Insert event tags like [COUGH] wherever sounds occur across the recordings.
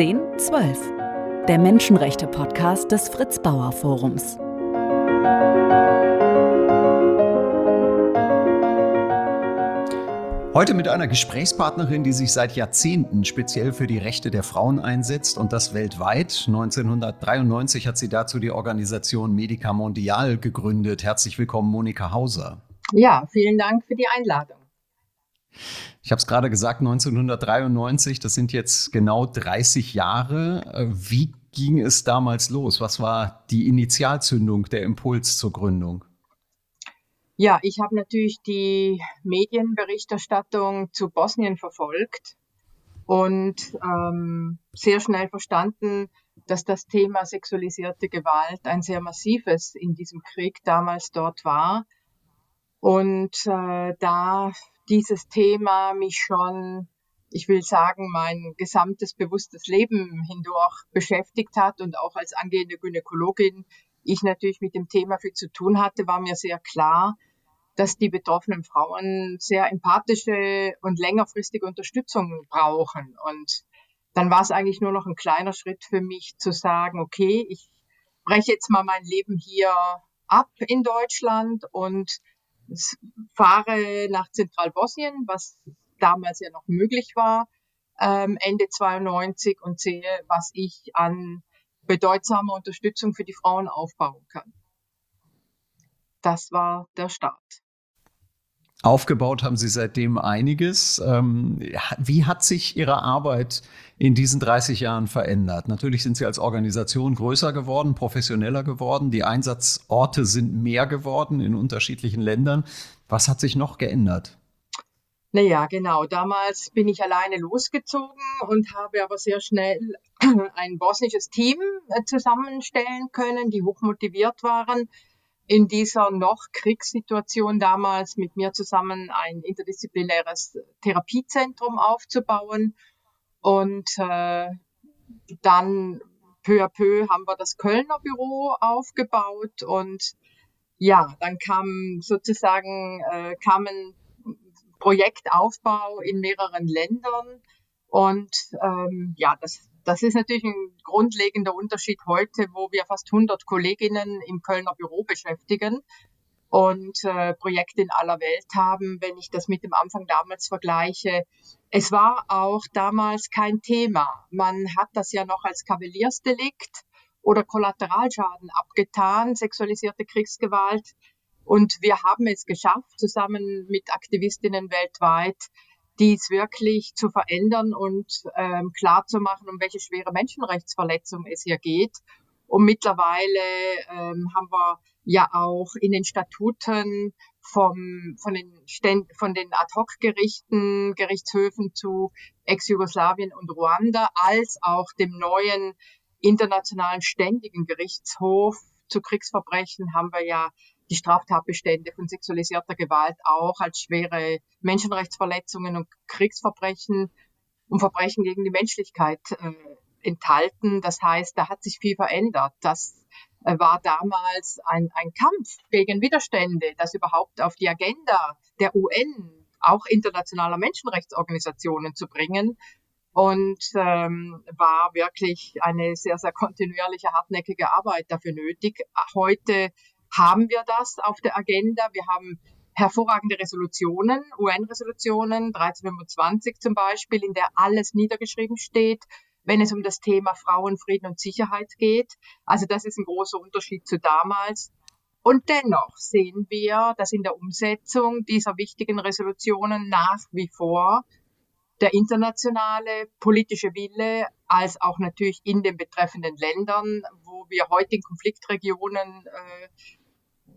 1012, der Menschenrechte-Podcast des Fritz Bauer Forums. Heute mit einer Gesprächspartnerin, die sich seit Jahrzehnten speziell für die Rechte der Frauen einsetzt und das weltweit. 1993 hat sie dazu die Organisation Medica Mondial gegründet. Herzlich willkommen, Monika Hauser. Ja, vielen Dank für die Einladung. Ich habe es gerade gesagt, 1993, das sind jetzt genau 30 Jahre. Wie ging es damals los? Was war die Initialzündung, der Impuls zur Gründung? Ja, ich habe natürlich die Medienberichterstattung zu Bosnien verfolgt und ähm, sehr schnell verstanden, dass das Thema sexualisierte Gewalt ein sehr massives in diesem Krieg damals dort war. Und äh, da dieses Thema mich schon, ich will sagen, mein gesamtes bewusstes Leben hindurch beschäftigt hat und auch als angehende Gynäkologin ich natürlich mit dem Thema viel zu tun hatte, war mir sehr klar, dass die betroffenen Frauen sehr empathische und längerfristige Unterstützung brauchen. Und dann war es eigentlich nur noch ein kleiner Schritt für mich zu sagen, okay, ich breche jetzt mal mein Leben hier ab in Deutschland und fahre nach Zentralbosnien, was damals ja noch möglich war, ähm, Ende 92 und sehe, was ich an bedeutsamer Unterstützung für die Frauen aufbauen kann. Das war der Start. Aufgebaut haben Sie seitdem einiges. Ähm, wie hat sich Ihre Arbeit in diesen 30 Jahren verändert? Natürlich sind Sie als Organisation größer geworden, professioneller geworden. Die Einsatzorte sind mehr geworden in unterschiedlichen Ländern. Was hat sich noch geändert? Naja, genau. Damals bin ich alleine losgezogen und habe aber sehr schnell [CLEARS THROAT] ein bosnisches Team äh, zusammenstellen können, die hochmotiviert waren in dieser noch Kriegssituation damals mit mir zusammen ein interdisziplinäres Therapiezentrum aufzubauen. Und äh, dann peu à peu haben wir das Kölner Büro aufgebaut und ja, dann kam sozusagen äh, kamen Projektaufbau in mehreren Ländern und ähm, ja, das das ist natürlich ein grundlegender Unterschied heute, wo wir fast 100 Kolleginnen im Kölner Büro beschäftigen und äh, Projekte in aller Welt haben, wenn ich das mit dem Anfang damals vergleiche. Es war auch damals kein Thema. Man hat das ja noch als Kavaliersdelikt oder Kollateralschaden abgetan, sexualisierte Kriegsgewalt. Und wir haben es geschafft, zusammen mit Aktivistinnen weltweit, dies wirklich zu verändern und ähm, klar zu machen, um welche schwere Menschenrechtsverletzung es hier geht. Und mittlerweile ähm, haben wir ja auch in den Statuten vom, von den, Ständ, von den Ad-Hoc-Gerichten, Gerichtshöfen zu Ex-Jugoslawien und Ruanda, als auch dem neuen internationalen ständigen Gerichtshof zu Kriegsverbrechen haben wir ja die Straftatbestände von sexualisierter Gewalt auch als schwere Menschenrechtsverletzungen und Kriegsverbrechen und Verbrechen gegen die Menschlichkeit äh, enthalten. Das heißt, da hat sich viel verändert. Das äh, war damals ein, ein Kampf gegen Widerstände, das überhaupt auf die Agenda der UN, auch internationaler Menschenrechtsorganisationen zu bringen und ähm, war wirklich eine sehr, sehr kontinuierliche, hartnäckige Arbeit dafür nötig. Heute haben wir das auf der Agenda. Wir haben hervorragende Resolutionen, UN-Resolutionen, 1325 zum Beispiel, in der alles niedergeschrieben steht, wenn es um das Thema Frauen, Frieden und Sicherheit geht. Also das ist ein großer Unterschied zu damals. Und dennoch sehen wir, dass in der Umsetzung dieser wichtigen Resolutionen nach wie vor der internationale politische Wille als auch natürlich in den betreffenden Ländern, wo wir heute in Konfliktregionen äh,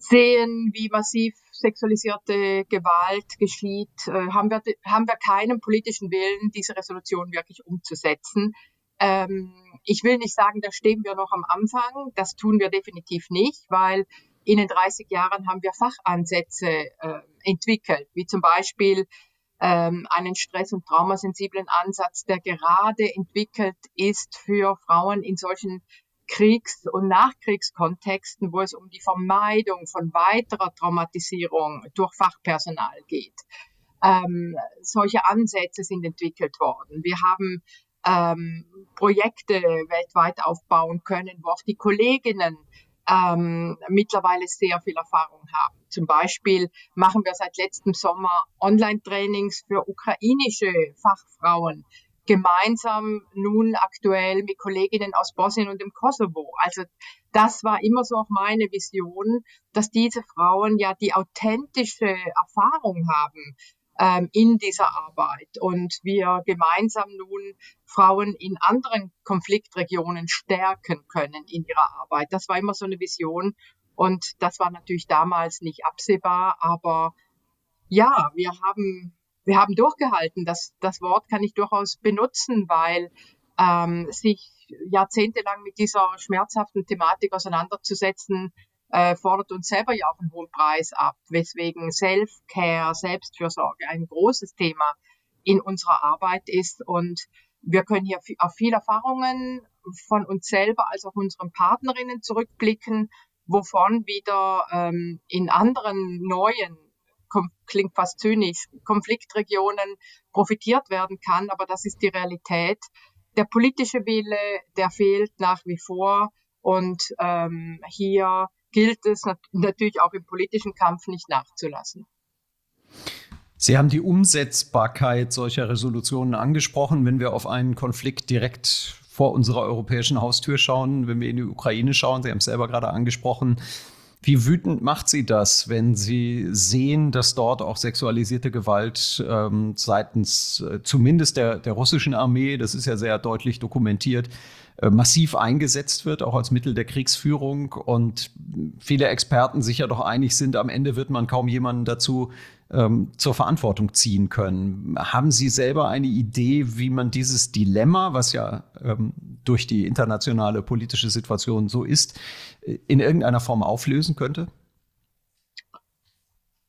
sehen, wie massiv sexualisierte Gewalt geschieht, äh, haben, wir, haben wir keinen politischen Willen, diese Resolution wirklich umzusetzen. Ähm, ich will nicht sagen, da stehen wir noch am Anfang. Das tun wir definitiv nicht, weil in den 30 Jahren haben wir Fachansätze äh, entwickelt, wie zum Beispiel ähm, einen stress- und traumasensiblen Ansatz, der gerade entwickelt ist für Frauen in solchen Kriegs- und Nachkriegskontexten, wo es um die Vermeidung von weiterer Traumatisierung durch Fachpersonal geht. Ähm, solche Ansätze sind entwickelt worden. Wir haben ähm, Projekte weltweit aufbauen können, wo auch die Kolleginnen ähm, mittlerweile sehr viel Erfahrung haben. Zum Beispiel machen wir seit letztem Sommer Online-Trainings für ukrainische Fachfrauen, gemeinsam nun aktuell mit Kolleginnen aus Bosnien und dem Kosovo. Also das war immer so auch meine Vision, dass diese Frauen ja die authentische Erfahrung haben ähm, in dieser Arbeit und wir gemeinsam nun Frauen in anderen Konfliktregionen stärken können in ihrer Arbeit. Das war immer so eine Vision und das war natürlich damals nicht absehbar, aber ja, wir haben wir haben durchgehalten. Das, das Wort kann ich durchaus benutzen, weil ähm, sich jahrzehntelang mit dieser schmerzhaften Thematik auseinanderzusetzen, äh, fordert uns selber ja auch einen hohen Preis ab, weswegen Self-Care, Selbstfürsorge ein großes Thema in unserer Arbeit ist. Und wir können hier auf viele Erfahrungen von uns selber als auch unseren Partnerinnen zurückblicken, wovon wieder ähm, in anderen neuen klingt fast zynisch, Konfliktregionen profitiert werden kann, aber das ist die Realität. Der politische Wille, der fehlt nach wie vor und ähm, hier gilt es nat natürlich auch im politischen Kampf nicht nachzulassen. Sie haben die Umsetzbarkeit solcher Resolutionen angesprochen. Wenn wir auf einen Konflikt direkt vor unserer europäischen Haustür schauen, wenn wir in die Ukraine schauen, Sie haben es selber gerade angesprochen, wie wütend macht Sie das, wenn Sie sehen, dass dort auch sexualisierte Gewalt ähm, seitens äh, zumindest der, der russischen Armee, das ist ja sehr deutlich dokumentiert, äh, massiv eingesetzt wird, auch als Mittel der Kriegsführung? Und viele Experten sich ja doch einig sind, am Ende wird man kaum jemanden dazu ähm, zur Verantwortung ziehen können. Haben Sie selber eine Idee, wie man dieses Dilemma, was ja ähm, durch die internationale politische Situation so ist, in irgendeiner Form auflösen könnte?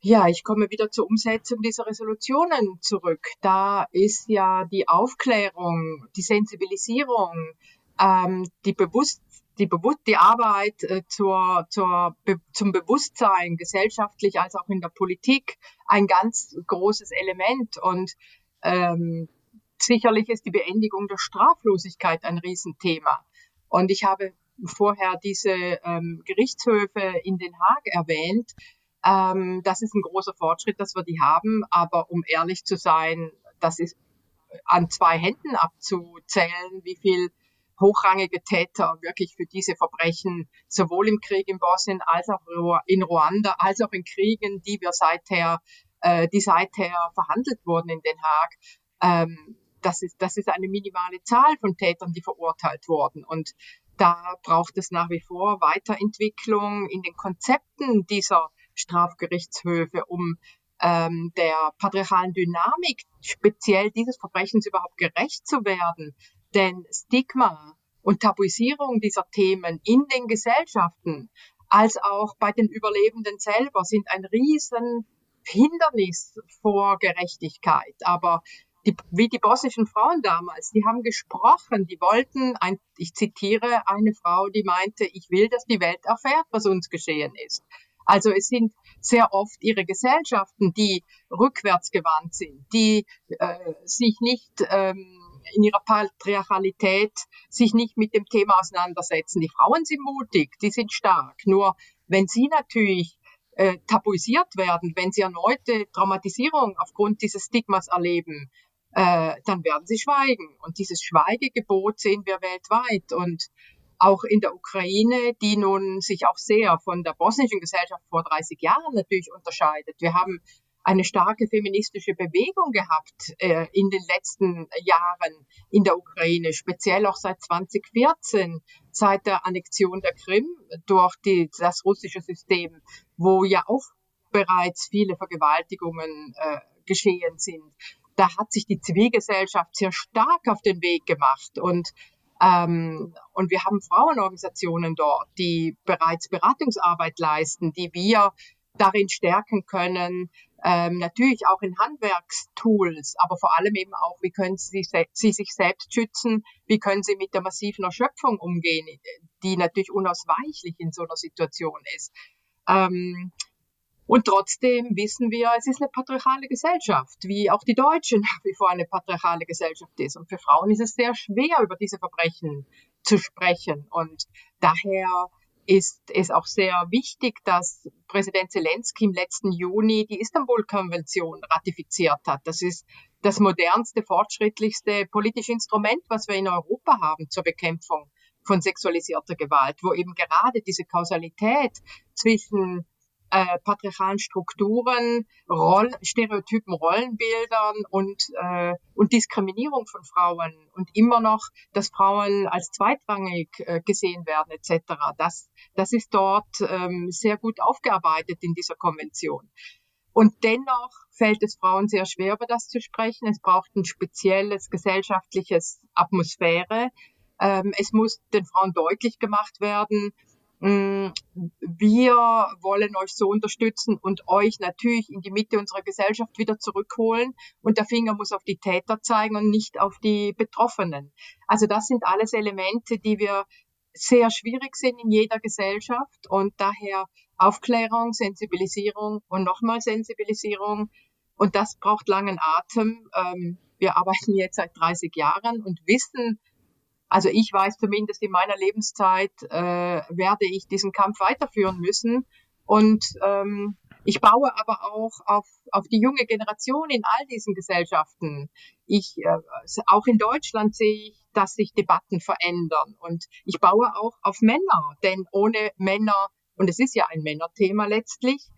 Ja, ich komme wieder zur Umsetzung dieser Resolutionen zurück. Da ist ja die Aufklärung, die Sensibilisierung, ähm, die Bewusst die, Bewusst die Arbeit äh, zur, zur, be zum Bewusstsein, gesellschaftlich als auch in der Politik, ein ganz großes Element. Und ähm, sicherlich ist die Beendigung der Straflosigkeit ein Riesenthema. Und ich habe vorher diese ähm, Gerichtshöfe in Den Haag erwähnt. Ähm, das ist ein großer Fortschritt, dass wir die haben. Aber um ehrlich zu sein, das ist an zwei Händen abzuzählen, wie viel hochrangige Täter wirklich für diese Verbrechen sowohl im Krieg in Bosnien als auch in Ruanda, als auch in Kriegen, die wir seither, äh, die seither verhandelt wurden in Den Haag. Ähm, das ist, das ist eine minimale Zahl von Tätern, die verurteilt wurden. Und da braucht es nach wie vor Weiterentwicklung in den Konzepten dieser Strafgerichtshöfe, um ähm, der patriarchalen Dynamik speziell dieses Verbrechens überhaupt gerecht zu werden. Denn Stigma und Tabuisierung dieser Themen in den Gesellschaften als auch bei den Überlebenden selber sind ein riesen Hindernis vor Gerechtigkeit. Aber die, wie die bosnischen Frauen damals, die haben gesprochen, die wollten, ein, ich zitiere eine Frau, die meinte, ich will, dass die Welt erfährt, was uns geschehen ist. Also es sind sehr oft ihre Gesellschaften, die rückwärtsgewandt sind, die äh, sich nicht ähm, in ihrer Patriarchalität sich nicht mit dem Thema auseinandersetzen. Die Frauen sind mutig, die sind stark. Nur wenn sie natürlich äh, tabuisiert werden, wenn sie erneute Traumatisierung aufgrund dieses Stigmas erleben, äh, dann werden sie schweigen. Und dieses Schweigegebot sehen wir weltweit und auch in der Ukraine, die nun sich auch sehr von der bosnischen Gesellschaft vor 30 Jahren natürlich unterscheidet. Wir haben eine starke feministische Bewegung gehabt äh, in den letzten Jahren in der Ukraine, speziell auch seit 2014, seit der Annexion der Krim durch die, das russische System, wo ja auch bereits viele Vergewaltigungen äh, geschehen sind. Da hat sich die Zivilgesellschaft sehr stark auf den Weg gemacht und ähm, und wir haben Frauenorganisationen dort, die bereits Beratungsarbeit leisten, die wir darin stärken können, ähm, natürlich auch in Handwerkstools, aber vor allem eben auch, wie können sie, sie sich selbst schützen, wie können sie mit der massiven Erschöpfung umgehen, die natürlich unausweichlich in so einer Situation ist. Ähm, Und trotzdem wissen wir, es ist eine patriarchale Gesellschaft, wie auch die Deutsche [LAUGHS] nach wie vor eine patriarchale Gesellschaft ist. Und für Frauen ist es sehr schwer, über diese Verbrechen zu sprechen. Und daher ist es auch sehr wichtig, dass Präsident Zelensky im letzten Juni die Istanbul-Konvention ratifiziert hat. Das ist das modernste, fortschrittlichste politische Instrument, was wir in Europa haben zur Bekämpfung von sexualisierter Gewalt, wo eben gerade diese Kausalität zwischen äh, patriarchalen Strukturen, Roll Stereotypen, Rollenbildern und, äh, und Diskriminierung von Frauen und immer noch, dass Frauen als zweitrangig äh, gesehen werden etc. Das, das ist dort ähm, sehr gut aufgearbeitet in dieser Konvention. Und dennoch fällt es Frauen sehr schwer, über das zu sprechen. Es braucht ein spezielles gesellschaftliches Atmosphäre. Ähm, es muss den Frauen deutlich gemacht werden, wir wollen euch so unterstützen und euch natürlich in die Mitte unserer Gesellschaft wieder zurückholen. Und der Finger muss auf die Täter zeigen und nicht auf die Betroffenen. Also das sind alles Elemente, die wir sehr schwierig sind in jeder Gesellschaft und daher Aufklärung, Sensibilisierung und nochmal Sensibilisierung. Und das braucht langen Atem. Ähm, wir arbeiten jetzt seit 30 Jahren und wissen, also ich weiß zumindest in meiner Lebenszeit äh, werde ich diesen Kampf weiterführen müssen. Und ähm, ich baue aber auch auf, auf die junge Generation in all diesen Gesellschaften. Ich, äh, auch in Deutschland sehe ich, dass sich Debatten verändern. Und ich baue auch auf Männer, denn ohne Männer, und es ist ja ein Männerthema letztlich,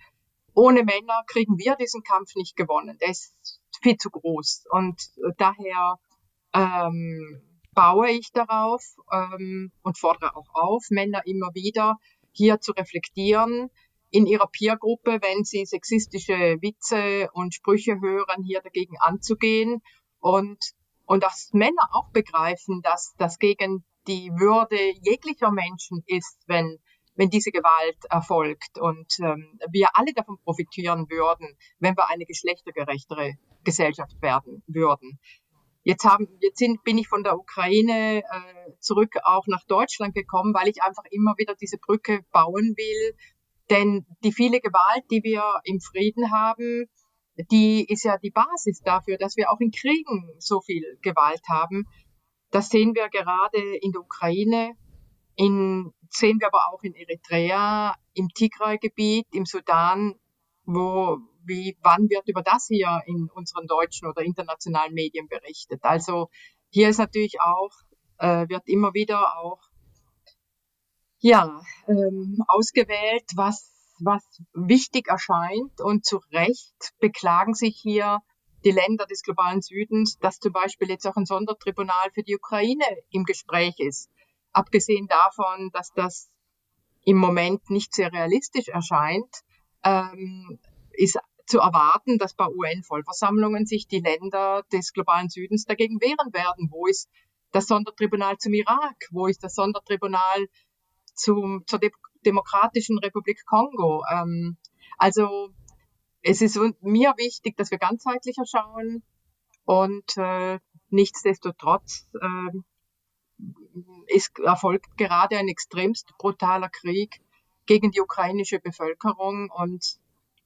ohne Männer kriegen wir diesen Kampf nicht gewonnen. Der ist viel zu groß. Und daher ähm, baue ich darauf ähm, und fordere auch auf, Männer immer wieder hier zu reflektieren, in ihrer Peergruppe, wenn sie sexistische Witze und Sprüche hören, hier dagegen anzugehen und, und dass Männer auch begreifen, dass das gegen die Würde jeglicher Menschen ist, wenn, wenn diese Gewalt erfolgt und ähm, wir alle davon profitieren würden, wenn wir eine geschlechtergerechtere Gesellschaft werden würden. Jetzt haben, jetzt sind, bin ich von der Ukraine äh, zurück auch nach Deutschland gekommen, weil ich einfach immer wieder diese Brücke bauen will. Denn die viele Gewalt, die wir im Frieden haben, die ist ja die Basis dafür, dass wir auch in Kriegen so viel Gewalt haben. Das sehen wir gerade in der Ukraine, in, sehen wir aber auch in Eritrea, im Tigray-Gebiet, im Sudan, wo wie, wann wird über das hier in unseren deutschen oder internationalen Medien berichtet? Also hier ist natürlich auch, äh, wird immer wieder auch, ja, ähm, ausgewählt, was, was wichtig erscheint und zu Recht beklagen sich hier die Länder des globalen Südens, dass zum Beispiel jetzt auch ein Sondertribunal für die Ukraine im Gespräch ist. Abgesehen davon, dass das im Moment nicht sehr realistisch erscheint, ähm, ist zu erwarten, dass bei UN-Vollversammlungen sich die Länder des globalen Südens dagegen wehren werden. Wo ist das Sondertribunal zum Irak? Wo ist das Sondertribunal zum, zur De Demokratischen Republik Kongo? Ähm, also es ist mir wichtig, dass wir ganzheitlicher schauen und äh, nichtsdestotrotz äh, ist, erfolgt gerade ein extremst brutaler Krieg gegen die ukrainische Bevölkerung und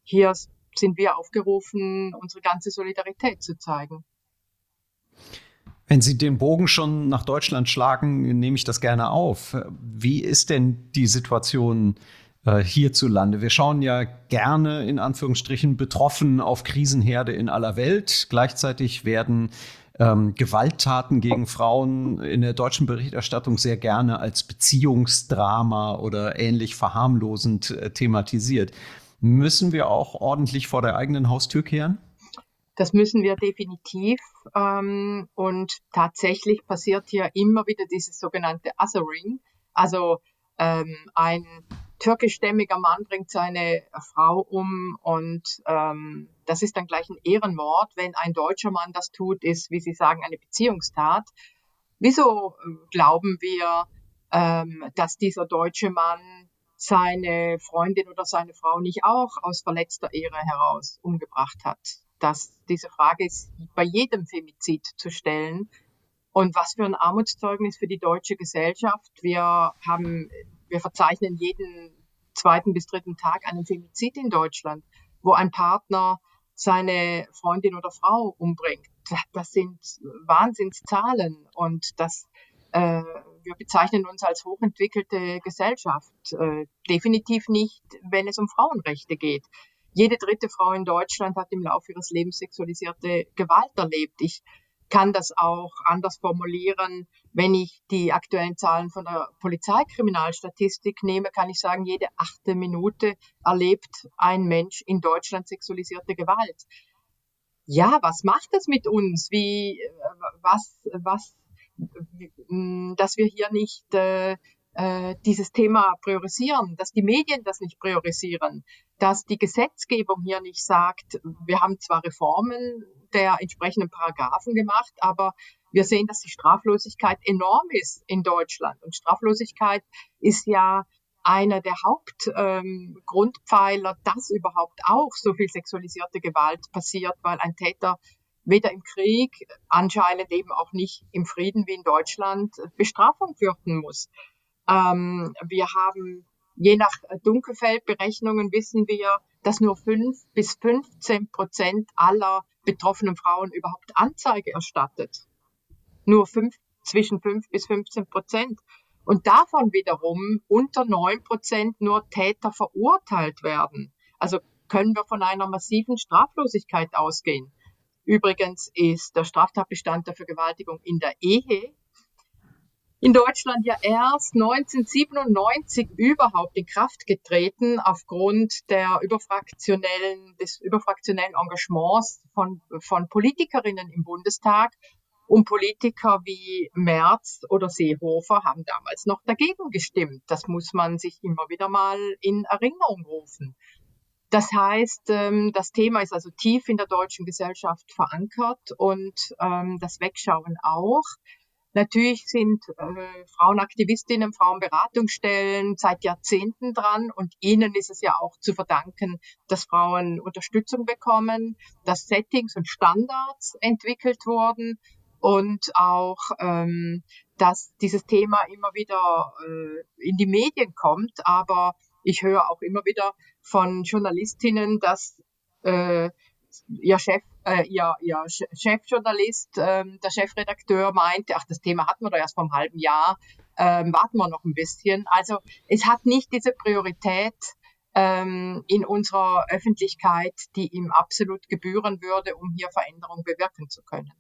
hier sind wir aufgerufen, unsere ganze Solidarität zu zeigen. Wenn Sie den Bogen schon nach Deutschland schlagen, nehme ich das gerne auf. Wie ist denn die Situation äh, hierzulande? Wir schauen ja gerne in Anführungsstrichen betroffen auf Krisenherde in aller Welt. Gleichzeitig werden ähm, Gewalttaten gegen Frauen in der deutschen Berichterstattung sehr gerne als Beziehungsdrama oder ähnlich verharmlosend äh, thematisiert. Müssen wir auch ordentlich vor der eigenen Haustür kehren? Das müssen wir definitiv. Ähm, und tatsächlich passiert hier immer wieder dieses sogenannte Othering. Also ähm, ein türkischstämmiger Mann bringt seine Frau um und ähm, das ist dann gleich ein Ehrenmord. Wenn ein deutscher Mann das tut, ist, wie Sie sagen, eine Beziehungstat. Wieso äh, glauben wir, ähm, dass dieser deutsche Mann seine Freundin oder seine Frau nicht auch aus verletzter Ehre heraus umgebracht hat. dass diese Frage ist bei jedem Femizid zu stellen. Und was für ein Armutszeugnis für die deutsche Gesellschaft. Wir haben, wir verzeichnen jeden zweiten bis dritten Tag einen Femizid in Deutschland, wo ein Partner seine Freundin oder Frau umbringt. Das sind Wahnsinnszahlen und das äh, wir bezeichnen uns als hochentwickelte Gesellschaft. Äh, definitiv nicht, wenn es um Frauenrechte geht. Jede dritte Frau in Deutschland hat im Laufe ihres Lebens sexualisierte Gewalt erlebt. Ich kann das auch anders formulieren. Wenn ich die aktuellen Zahlen von der Polizeikriminalstatistik nehme, kann ich sagen, jede achte Minute erlebt ein Mensch in Deutschland sexualisierte Gewalt. Ja, was macht das mit uns? Wie, äh, was, was dass wir hier nicht äh, äh, dieses Thema priorisieren, dass die Medien das nicht priorisieren, dass die Gesetzgebung hier nicht sagt, wir haben zwar Reformen der entsprechenden Paragraphen gemacht, aber wir sehen, dass die Straflosigkeit enorm ist in Deutschland. Und Straflosigkeit ist ja einer der Hauptgrundpfeiler, ähm, dass überhaupt auch so viel sexualisierte Gewalt passiert, weil ein Täter weder im Krieg, anscheinend eben auch nicht im Frieden wie in Deutschland Bestrafung fürchten muss. Ähm, wir haben je nach Dunkelfeldberechnungen wissen wir, dass nur fünf bis 15 Prozent aller betroffenen Frauen überhaupt Anzeige erstattet. Nur fünf, zwischen fünf bis 15 Prozent. Und davon wiederum unter neun Prozent nur Täter verurteilt werden. Also können wir von einer massiven Straflosigkeit ausgehen. Übrigens ist der Straftatbestand der Vergewaltigung in der Ehe in Deutschland ja erst 1997 überhaupt in Kraft getreten aufgrund der überfraktionellen, des überfraktionellen Engagements von, von Politikerinnen im Bundestag. Und Politiker wie Merz oder Seehofer haben damals noch dagegen gestimmt. Das muss man sich immer wieder mal in Erinnerung rufen. Das heißt, ähm, das Thema ist also tief in der deutschen Gesellschaft verankert und ähm, das Wegschauen auch. Natürlich sind äh, Frauenaktivistinnen, Frauenberatungsstellen seit Jahrzehnten dran und ihnen ist es ja auch zu verdanken, dass Frauen Unterstützung bekommen, dass Settings und Standards entwickelt wurden und auch, ähm, dass dieses Thema immer wieder äh, in die Medien kommt. Aber ich höre auch immer wieder von Journalistinnen, dass äh, ihr Chef, äh, ihr, ihr Chefjournalist, äh, der Chefredakteur meinte, ach, das Thema hatten wir doch erst vor einem halben Jahr, ähm, warten wir noch ein bisschen. Also es hat nicht diese Priorität ähm, in unserer Öffentlichkeit, die ihm absolut gebühren würde, um hier Veränderung bewirken zu können.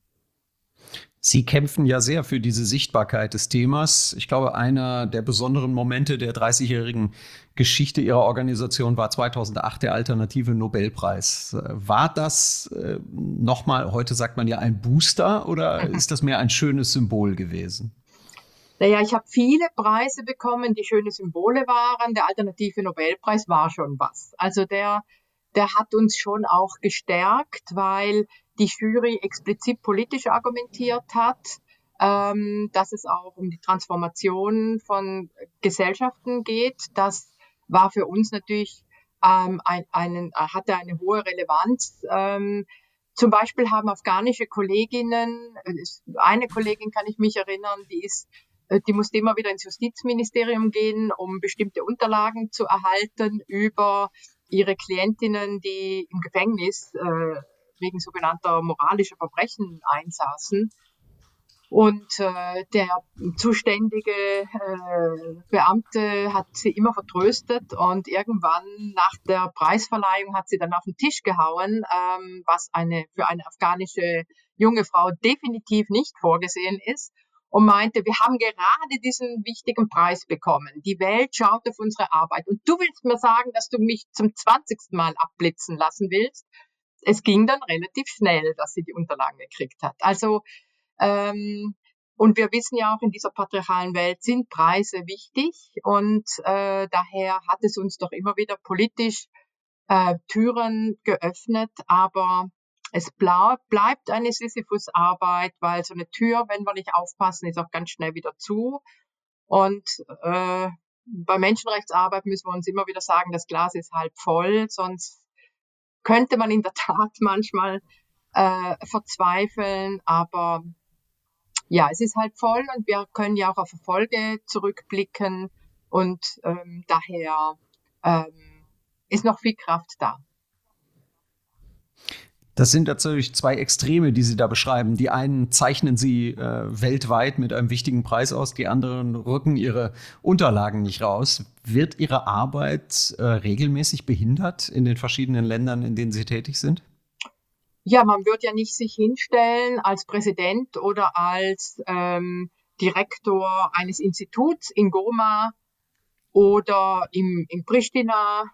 Sie kämpfen ja sehr für diese Sichtbarkeit des Themas. Ich glaube, einer der besonderen Momente der 30-jährigen Geschichte Ihrer Organisation war 2008 der Alternative Nobelpreis. War das äh, nochmal, heute sagt man ja ein Booster oder [LAUGHS] ist das mehr ein schönes Symbol gewesen? Naja, ich habe viele Preise bekommen, die schöne Symbole waren. Der Alternative Nobelpreis war schon was. Also der, der hat uns schon auch gestärkt, weil die Jury explizit politisch argumentiert hat, ähm, dass es auch um die Transformation von Gesellschaften geht. Das war für uns natürlich ähm, ein, einen, hatte eine hohe Relevanz. Ähm, zum Beispiel haben afghanische Kolleginnen, eine Kollegin kann ich mich erinnern, die ist äh, die musste immer wieder ins Justizministerium gehen, um bestimmte Unterlagen zu erhalten über ihre Klientinnen, die im Gefängnis äh, wegen sogenannter moralischer Verbrechen einsaßen. Und äh, der zuständige äh, Beamte hat sie immer vertröstet und irgendwann nach der Preisverleihung hat sie dann auf den Tisch gehauen, ähm, was eine für eine afghanische junge Frau definitiv nicht vorgesehen ist und meinte, wir haben gerade diesen wichtigen Preis bekommen. Die Welt schaut auf unsere Arbeit und du willst mir sagen, dass du mich zum zwanzigsten Mal abblitzen lassen willst es ging dann relativ schnell, dass sie die Unterlagen gekriegt hat. Also ähm, und wir wissen ja auch, in dieser patriarchalen Welt sind Preise wichtig und äh, daher hat es uns doch immer wieder politisch äh, Türen geöffnet, aber es bleibt, eine Sisyphus-Arbeit, weil so eine Tür, wenn wir nicht aufpassen, ist auch ganz schnell wieder zu. Und äh, bei Menschenrechtsarbeit müssen wir uns immer wieder sagen, das Glas ist halb voll, sonst könnte man in der Tat manchmal äh, verzweifeln, aber ja, es ist halt voll und wir können ja auch auf Erfolge zurückblicken und ähm, daher ähm, ist noch viel Kraft da. Das sind natürlich zwei Extreme, die Sie da beschreiben. Die einen zeichnen Sie äh, weltweit mit einem wichtigen Preis aus, die anderen rücken ihre Unterlagen nicht raus. Wird Ihre Arbeit äh, regelmäßig behindert in den verschiedenen Ländern, in denen Sie tätig sind? Ja, man wird ja nicht sich hinstellen als Präsident oder als ähm, Direktor eines Instituts in Goma oder im, in Pristina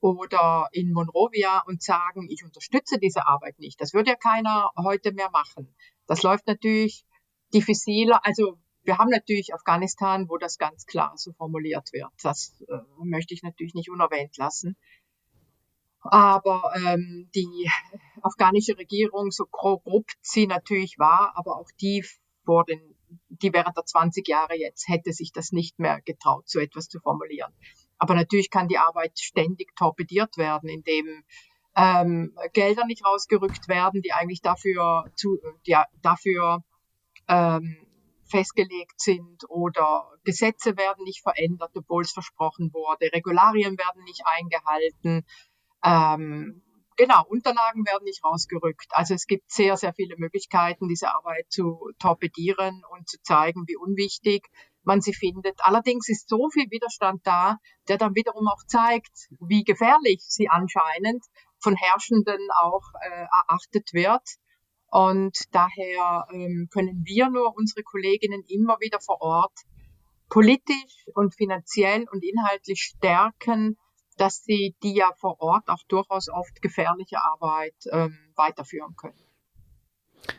oder in Monrovia und sagen, ich unterstütze diese Arbeit nicht. Das wird ja keiner heute mehr machen. Das läuft natürlich diffiziler. Also wir haben natürlich Afghanistan, wo das ganz klar so formuliert wird. Das äh, möchte ich natürlich nicht unerwähnt lassen. Aber ähm, die afghanische Regierung, so grob sie natürlich war, aber auch die vor den, die während der 20 Jahre jetzt hätte sich das nicht mehr getraut, so etwas zu formulieren. Aber natürlich kann die Arbeit ständig torpediert werden, indem ähm, Gelder nicht rausgerückt werden, die eigentlich dafür, zu, die, dafür ähm, festgelegt sind oder Gesetze werden nicht verändert, obwohl es versprochen wurde, Regularien werden nicht eingehalten, ähm, genau, Unterlagen werden nicht rausgerückt. Also es gibt sehr, sehr viele Möglichkeiten, diese Arbeit zu torpedieren und zu zeigen, wie unwichtig man sie findet. Allerdings ist so viel Widerstand da, der dann wiederum auch zeigt, wie gefährlich sie anscheinend von Herrschenden auch äh, erachtet wird. Und daher ähm, können wir nur unsere Kolleginnen immer wieder vor Ort politisch und finanziell und inhaltlich stärken, dass sie die ja vor Ort auch durchaus oft gefährliche Arbeit ähm, weiterführen können.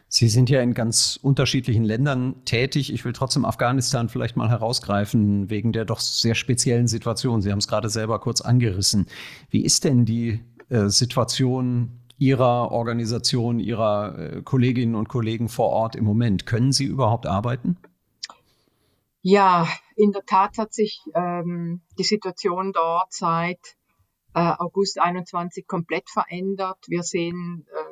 Sie sind ja in ganz unterschiedlichen Ländern tätig. Ich will trotzdem Afghanistan vielleicht mal herausgreifen, wegen der doch sehr speziellen Situation. Sie haben es gerade selber kurz angerissen. Wie ist denn die äh, Situation Ihrer Organisation, Ihrer äh, Kolleginnen und Kollegen vor Ort im Moment? Können Sie überhaupt arbeiten? Ja, in der Tat hat sich ähm, die Situation dort seit äh, August 21 komplett verändert. Wir sehen äh,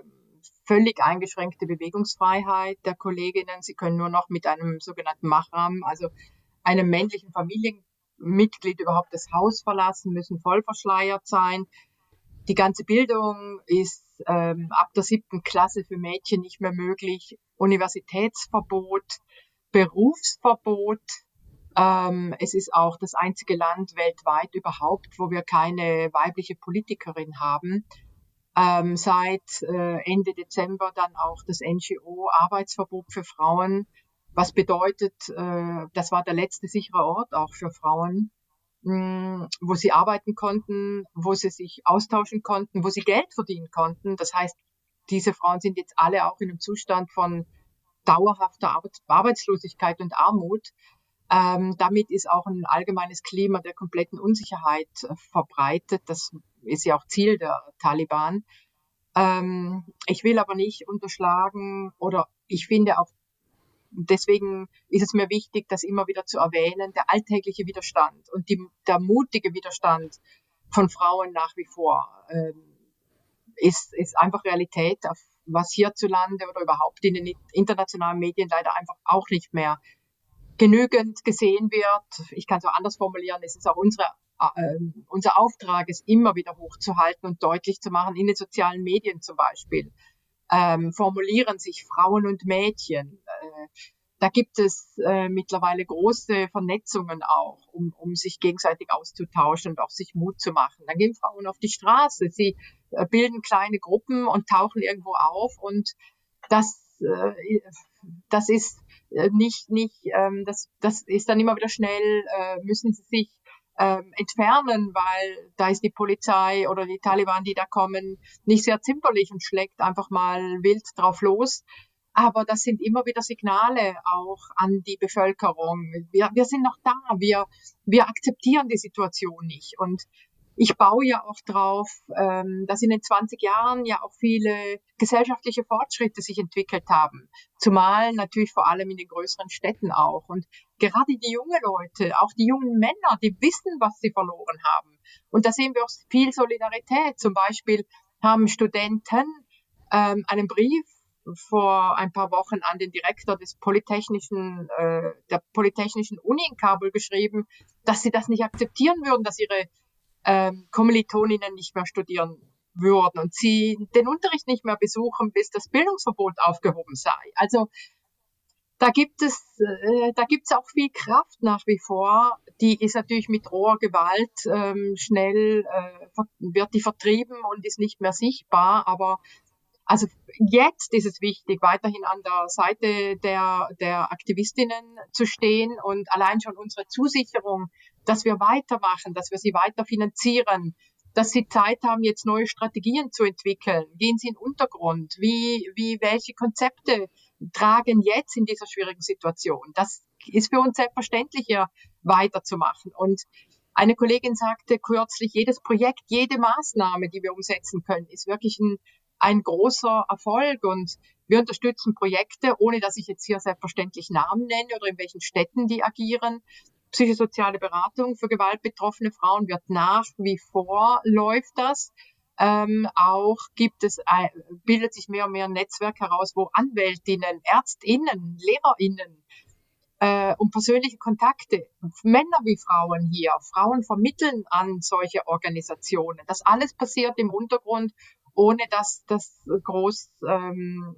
völlig eingeschränkte Bewegungsfreiheit der Kolleginnen. Sie können nur noch mit einem sogenannten Mahram, also einem männlichen Familienmitglied überhaupt das Haus verlassen, müssen voll verschleiert sein. Die ganze Bildung ist ähm, ab der siebten Klasse für Mädchen nicht mehr möglich. Universitätsverbot, Berufsverbot. Ähm, es ist auch das einzige Land weltweit überhaupt, wo wir keine weibliche Politikerin haben ähm, seit äh, Ende Dezember dann auch das NGO Arbeitsverbot für Frauen, was bedeutet, äh, das war der letzte sichere Ort auch für Frauen, mh, hm, wo sie arbeiten konnten, wo sie sich austauschen konnten, wo sie Geld verdienen konnten. Das heißt, diese Frauen sind jetzt alle auch in einem Zustand von dauerhafter Arbeitslosigkeit und Armut. Ähm, damit ist auch ein allgemeines Klima der kompletten Unsicherheit äh, verbreitet. Das ist ja auch Ziel der Taliban. Ähm, ich will aber nicht unterschlagen oder ich finde auch, deswegen ist es mir wichtig, das immer wieder zu erwähnen, der alltägliche Widerstand und die, der mutige Widerstand von Frauen nach wie vor ähm, ist, ist einfach Realität, was hierzulande oder überhaupt in den internationalen Medien leider einfach auch nicht mehr genügend gesehen wird. Ich kann es auch anders formulieren, es ist auch unsere, unser Auftrag, es immer wieder hochzuhalten und deutlich zu machen, in den sozialen Medien zum Beispiel. Ähm, formulieren sich Frauen und Mädchen. Äh, da gibt es äh, mittlerweile große Vernetzungen auch, um, um sich gegenseitig auszutauschen und auch sich Mut zu machen. Dann gehen Frauen auf die Straße, sie äh, bilden kleine Gruppen und tauchen irgendwo auf und das, äh, das ist äh, nicht, nicht, ähm, das, das ist dann immer wieder schnell, äh, müssen sie sich ähm, entfernen, weil da ist die Polizei oder die Taliban, die da kommen, nicht sehr zimperlich und schlägt einfach mal wild drauf los. Aber das sind immer wieder Signale auch an die Bevölkerung. Wir, wir sind noch da, wir, wir akzeptieren die Situation nicht. Und ich baue ja auch drauf, ähm, dass in den 20 Jahren ja auch viele gesellschaftliche Fortschritte sich entwickelt haben. Zumal natürlich vor allem in den größeren Städten auch. Und gerade die jungen Leute, auch die jungen Männer, die wissen, was sie verloren haben. Und da sehen wir auch viel Solidarität. Zum Beispiel haben Studenten ähm, einen Brief vor ein paar Wochen an den Direktor des Polytechnischen, äh, der Polytechnischen Uni in Kabul geschrieben, dass sie das nicht akzeptieren würden, dass ihre ähm, Kommilitoninnen nicht mehr studieren würden und sie den Unterricht nicht mehr besuchen, bis das Bildungsverbot aufgehoben sei. Also da gibt es, äh, da gibt auch viel Kraft nach wie vor. Die ist natürlich mit roher Gewalt ähm, schnell äh, wird die vertrieben und ist nicht mehr sichtbar. Aber also jetzt ist es wichtig, weiterhin an der Seite der, der Aktivistinnen zu stehen und allein schon unsere Zusicherung, dass wir weitermachen, dass wir sie weiter finanzieren, dass sie Zeit haben, jetzt neue Strategien zu entwickeln. Gehen sie in den Untergrund? Wie, wie, welche Konzepte tragen jetzt in dieser schwierigen Situation? Das ist für uns selbstverständlich hier weiterzumachen. Und eine Kollegin sagte kürzlich, jedes Projekt, jede Maßnahme, die wir umsetzen können, ist wirklich ein, ein großer Erfolg. Und wir unterstützen Projekte, ohne dass ich jetzt hier selbstverständlich Namen nenne oder in welchen Städten die agieren. Psychosoziale Beratung für gewaltbetroffene Frauen wird nach wie vor läuft das. Ähm, auch gibt es, äh, bildet sich mehr und mehr ein Netzwerk heraus, wo Anwältinnen, Ärztinnen, Lehrerinnen äh, und persönliche Kontakte, Männer wie Frauen hier, Frauen vermitteln an solche Organisationen. Das alles passiert im Untergrund, ohne dass das groß ähm,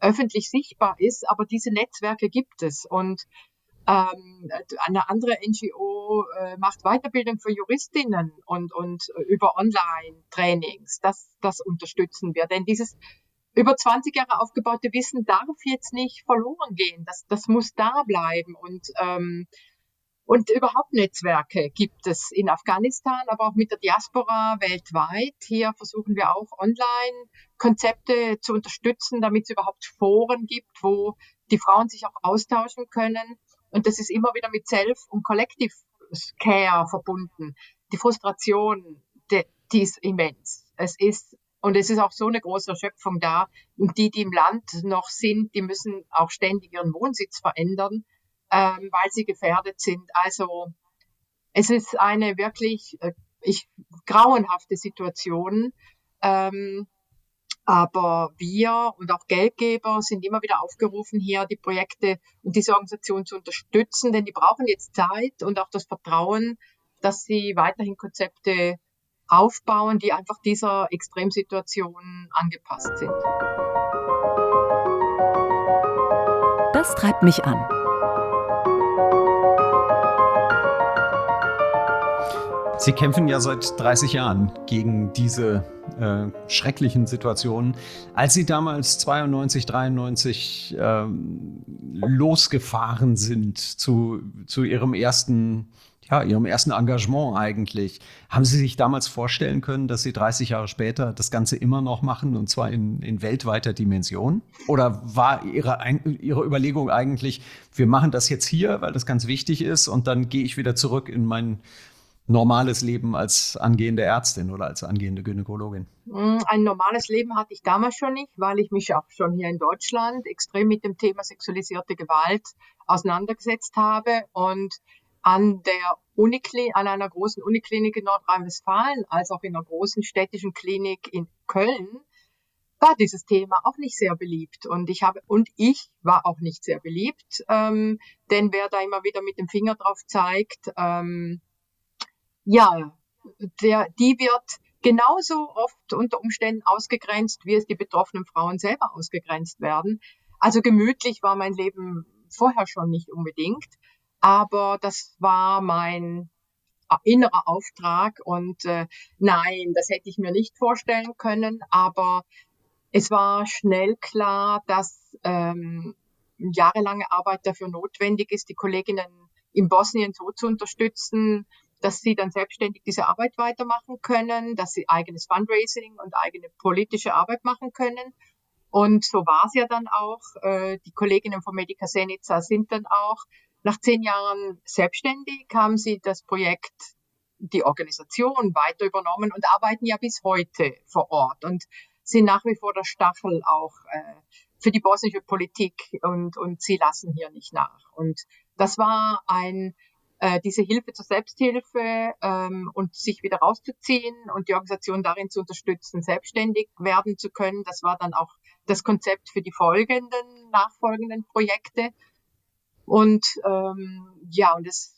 öffentlich sichtbar ist. Aber diese Netzwerke gibt es und ähm, eine andere NGO äh, macht Weiterbildung für Juristinnen und, und über Online-Trainings. Das, das unterstützen wir. Denn dieses über 20 Jahre aufgebaute Wissen darf jetzt nicht verloren gehen. Das, das muss da bleiben. Und, ähm, und überhaupt Netzwerke gibt es in Afghanistan, aber auch mit der Diaspora weltweit. Hier versuchen wir auch Online-Konzepte zu unterstützen, damit es überhaupt Foren gibt, wo die Frauen sich auch austauschen können. Und das ist immer wieder mit Self- und Collective Care verbunden. Die Frustration, die, die ist immens. Es ist, und es ist auch so eine große Erschöpfung da. Und die, die im Land noch sind, die müssen auch ständig ihren Wohnsitz verändern, ähm, weil sie gefährdet sind. Also, es ist eine wirklich äh, ich, grauenhafte Situation. Ähm, aber wir und auch Geldgeber sind immer wieder aufgerufen, hier die Projekte und diese Organisation zu unterstützen, denn die brauchen jetzt Zeit und auch das Vertrauen, dass sie weiterhin Konzepte aufbauen, die einfach dieser Extremsituation angepasst sind. Das treibt mich an. Sie kämpfen ja seit 30 Jahren gegen diese äh, schrecklichen Situationen. Als Sie damals 92, 93 ähm, losgefahren sind zu, zu Ihrem ersten ja, Ihrem ersten Engagement eigentlich. Haben Sie sich damals vorstellen können, dass Sie 30 Jahre später das Ganze immer noch machen und zwar in, in weltweiter Dimension? Oder war Ihre, Ihre Überlegung eigentlich, wir machen das jetzt hier, weil das ganz wichtig ist und dann gehe ich wieder zurück in mein normales Leben als angehende Ärztin oder als angehende Gynäkologin? Mm, ein normales Leben hatte ich damals schon nicht, weil ich mich auch schon hier in Deutschland extrem mit dem Thema sexualisierte Gewalt auseinandergesetzt habe und an der Uniklinik, an einer großen Uniklinik in Nordrhein-Westfalen, als auch in einer großen städtischen Klinik in Köln, war dieses Thema auch nicht sehr beliebt. Und ich habe, und ich war auch nicht sehr beliebt, ähm, denn wer da immer wieder mit dem Finger drauf zeigt, ähm, ja, der, die wird genauso oft unter Umständen ausgegrenzt, wie es die betroffenen Frauen selber ausgegrenzt werden. Also gemütlich war mein Leben vorher schon nicht unbedingt, aber das war mein innerer Auftrag und äh, nein, das hätte ich mir nicht vorstellen können, aber es war schnell klar, dass ähm, jahrelange Arbeit dafür notwendig ist, die Kolleginnen in Bosnien so zu unterstützen, dass sie dann selbstständig diese Arbeit weitermachen können, dass sie eigenes Fundraising und eigene politische Arbeit machen können. Und so war es ja dann auch. Äh, die Kolleginnen von Medica Senica sind dann auch nach zehn Jahren selbstständig, haben sie das Projekt, die Organisation weiter übernommen und arbeiten ja bis heute vor Ort und sind nach wie vor der Stachel auch äh, für die bosnische Politik und, und sie lassen hier nicht nach. Und das war ein äh, diese Hilfe zur Selbsthilfe ähm, und sich wieder rauszuziehen und die Organisation darin zu unterstützen, selbstständig werden zu können. Das war dann auch das Konzept für die folgenden, nachfolgenden Projekte. Und ähm, ja, und es,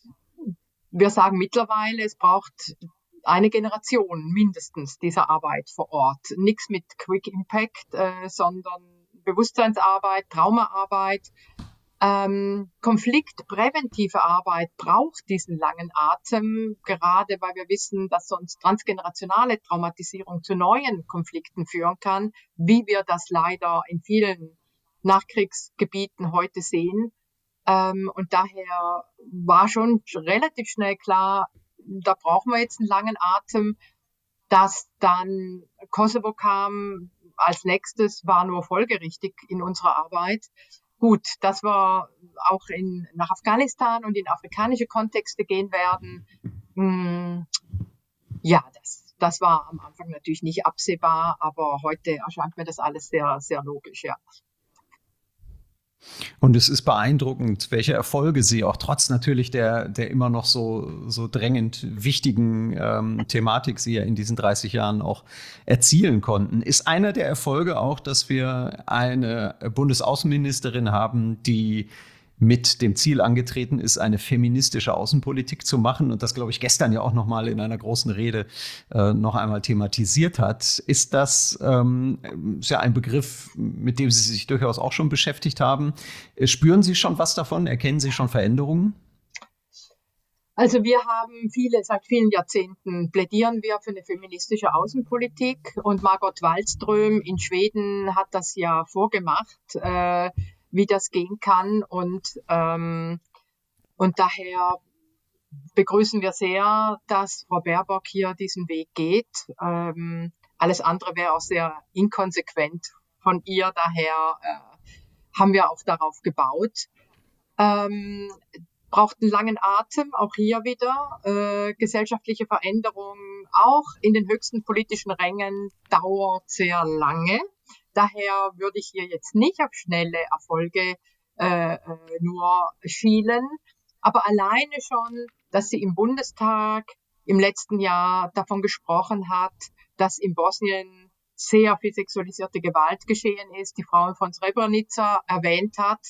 wir sagen mittlerweile, es braucht eine Generation mindestens dieser Arbeit vor Ort. Nichts mit Quick Impact, äh, sondern Bewusstseinsarbeit, Traumaarbeit. Ähm, konfliktpräventive Arbeit braucht diesen langen Atem, gerade weil wir wissen, dass sonst transgenerationale Traumatisierung zu neuen Konflikten führen kann, wie wir das leider in vielen Nachkriegsgebieten heute sehen. Ähm, und daher war schon relativ schnell klar, da brauchen wir jetzt einen langen Atem. Dass dann Kosovo kam als nächstes, war nur folgerichtig in unserer Arbeit. Gut, dass wir auch in, nach Afghanistan und in afrikanische Kontexte gehen werden, hm, ja, das, das war am Anfang natürlich nicht absehbar, aber heute erscheint mir das alles sehr, sehr logisch, ja. Und es ist beeindruckend, welche Erfolge sie auch trotz natürlich der, der immer noch so, so drängend wichtigen ähm, Thematik sie ja in diesen 30 Jahren auch erzielen konnten. Ist einer der Erfolge auch, dass wir eine Bundesaußenministerin haben, die mit dem Ziel angetreten ist, eine feministische Außenpolitik zu machen und das, glaube ich, gestern ja auch noch mal in einer großen Rede äh, noch einmal thematisiert hat. Ist das ähm, ist ja ein Begriff, mit dem Sie sich durchaus auch schon beschäftigt haben. Äh, spüren Sie schon was davon? Erkennen Sie schon Veränderungen? Also wir haben viele, seit vielen Jahrzehnten plädieren wir für eine feministische Außenpolitik und Margot Wallström in Schweden hat das ja vorgemacht. Äh, wie das gehen kann. Und, ähm, und daher begrüßen wir sehr, dass Frau Baerbock hier diesen Weg geht. Ähm, alles andere wäre auch sehr inkonsequent von ihr. Daher äh, haben wir auch darauf gebaut. Ähm, braucht einen langen Atem, auch hier wieder. Äh, gesellschaftliche Veränderungen, auch in den höchsten politischen Rängen, dauert sehr lange. Daher würde ich hier jetzt nicht auf schnelle Erfolge äh, äh, nur schielen. Aber alleine schon, dass sie im Bundestag im letzten Jahr davon gesprochen hat, dass in Bosnien sehr viel sexualisierte Gewalt geschehen ist, die Frauen von Srebrenica erwähnt hat,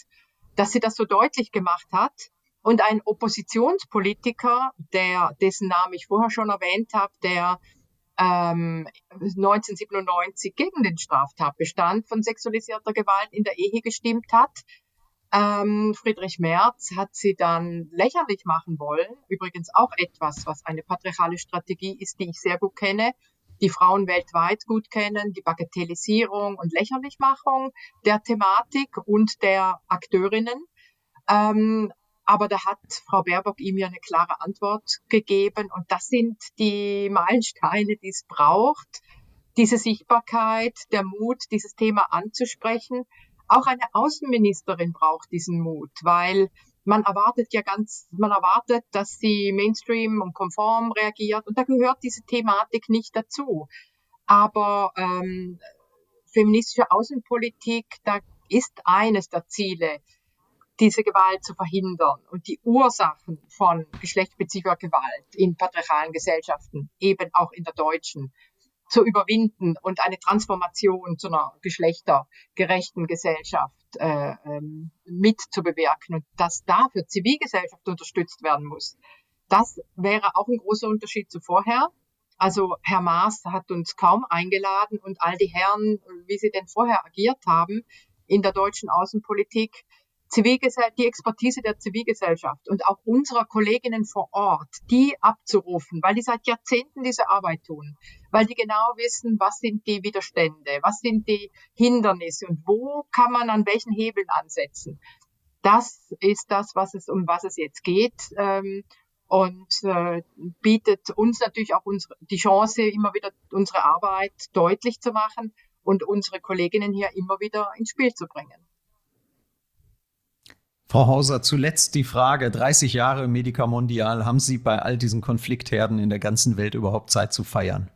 dass sie das so deutlich gemacht hat. Und ein Oppositionspolitiker, der, dessen Namen ich vorher schon erwähnt habe, der ähm, 1997 gegen den Straftatbestand von sexualisierter Gewalt in der Ehe gestimmt hat. Ähm, Friedrich Merz hat sie dann lächerlich machen wollen. Übrigens auch etwas, was eine patriarchale Strategie ist, die ich sehr gut kenne, die Frauen weltweit gut kennen, die Bagatellisierung und Lächerlichmachung der Thematik und der Akteurinnen. Ähm, aber da hat Frau Baerbock ihm ja eine klare Antwort gegeben. Und das sind die Meilensteine, die es braucht. Diese Sichtbarkeit, der Mut, dieses Thema anzusprechen. Auch eine Außenministerin braucht diesen Mut, weil man erwartet ja ganz, man erwartet, dass sie Mainstream und konform reagiert. Und da gehört diese Thematik nicht dazu. Aber ähm, feministische Außenpolitik, da ist eines der Ziele, diese Gewalt zu verhindern und die Ursachen von geschlechtsspezifischer Gewalt in patriarchalen Gesellschaften, eben auch in der deutschen, zu überwinden und eine Transformation zu einer geschlechtergerechten Gesellschaft äh, ähm, mitzubewirken und dass dafür Zivilgesellschaft unterstützt werden muss. Das wäre auch ein großer Unterschied zu vorher. Also Herr Maas hat uns kaum eingeladen und all die Herren, wie sie denn vorher agiert haben in der deutschen Außenpolitik, Zivilgesellschaft, die Expertise der Zivilgesellschaft und auch unserer Kolleginnen vor Ort, die abzurufen, weil die seit Jahrzehnten diese Arbeit tun, weil die genau wissen, was sind die Widerstände, was sind die Hindernisse und wo kann man an welchen Hebeln ansetzen. Das ist das, was es, um was es jetzt geht. Ähm, und äh, bietet uns natürlich auch unsere, die Chance, immer wieder unsere Arbeit deutlich zu machen und unsere Kolleginnen hier immer wieder ins Spiel zu bringen. Frau Hauser, zuletzt die Frage, 30 Jahre Medica Mondial, haben Sie bei all diesen Konfliktherden in der ganzen Welt überhaupt Zeit zu feiern?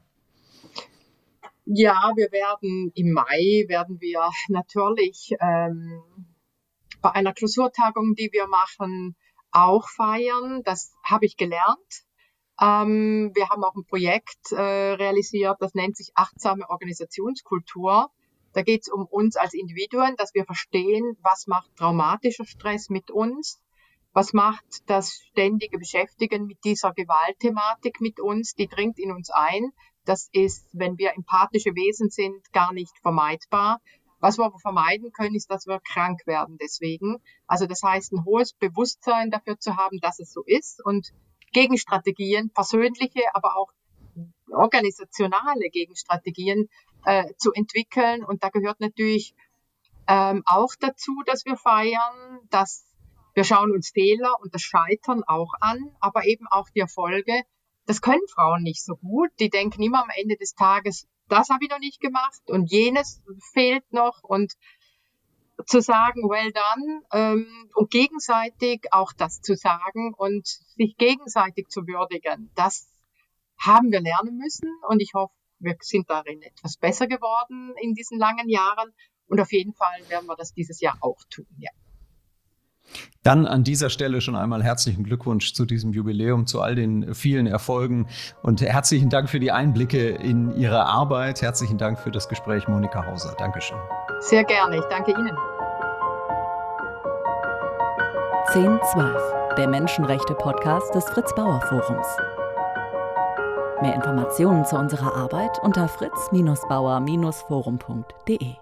Ja, wir werden im Mai, werden wir natürlich ähm, bei einer Klausurtagung, die wir machen, auch feiern. Das habe ich gelernt. Ähm, wir haben auch ein Projekt äh, realisiert, das nennt sich achtsame Organisationskultur. Da geht es um uns als Individuen, dass wir verstehen, was macht traumatischer Stress mit uns, Was macht das ständige Beschäftigen mit dieser Gewaltthematik mit uns? Die dringt in uns ein. Das ist, wenn wir empathische Wesen sind, gar nicht vermeidbar. Was wir aber vermeiden können, ist, dass wir krank werden deswegen. Also das heißt, ein hohes Bewusstsein dafür zu haben, dass es so ist und Gegenstrategien, persönliche, aber auch organisationale Gegenstrategien äh, zu entwickeln. Und da gehört natürlich ähm, auch dazu, dass wir feiern, dass wir schauen uns Fehler und das Scheitern auch an, aber eben auch die Erfolge. Das können Frauen nicht so gut. Die denken immer am Ende des Tages, das habe ich noch nicht gemacht und jenes fehlt noch und zu sagen, well done ähm, und gegenseitig auch das zu sagen und sich gegenseitig zu würdigen, das haben wir lernen müssen und ich hoffe, wir sind darin etwas besser geworden in diesen langen Jahren und auf jeden Fall werden wir das dieses Jahr auch tun. Ja. Dann an dieser Stelle schon einmal herzlichen Glückwunsch zu diesem Jubiläum, zu all den vielen Erfolgen und herzlichen Dank für die Einblicke in Ihre Arbeit. Herzlichen Dank für das Gespräch, Monika Hauser. Dankeschön. Sehr gerne, ich danke Ihnen. 1012, der Menschenrechte-Podcast des Fritz Bauer Forums. Mehr Informationen zu unserer Arbeit unter fritz-bauer-forum.de.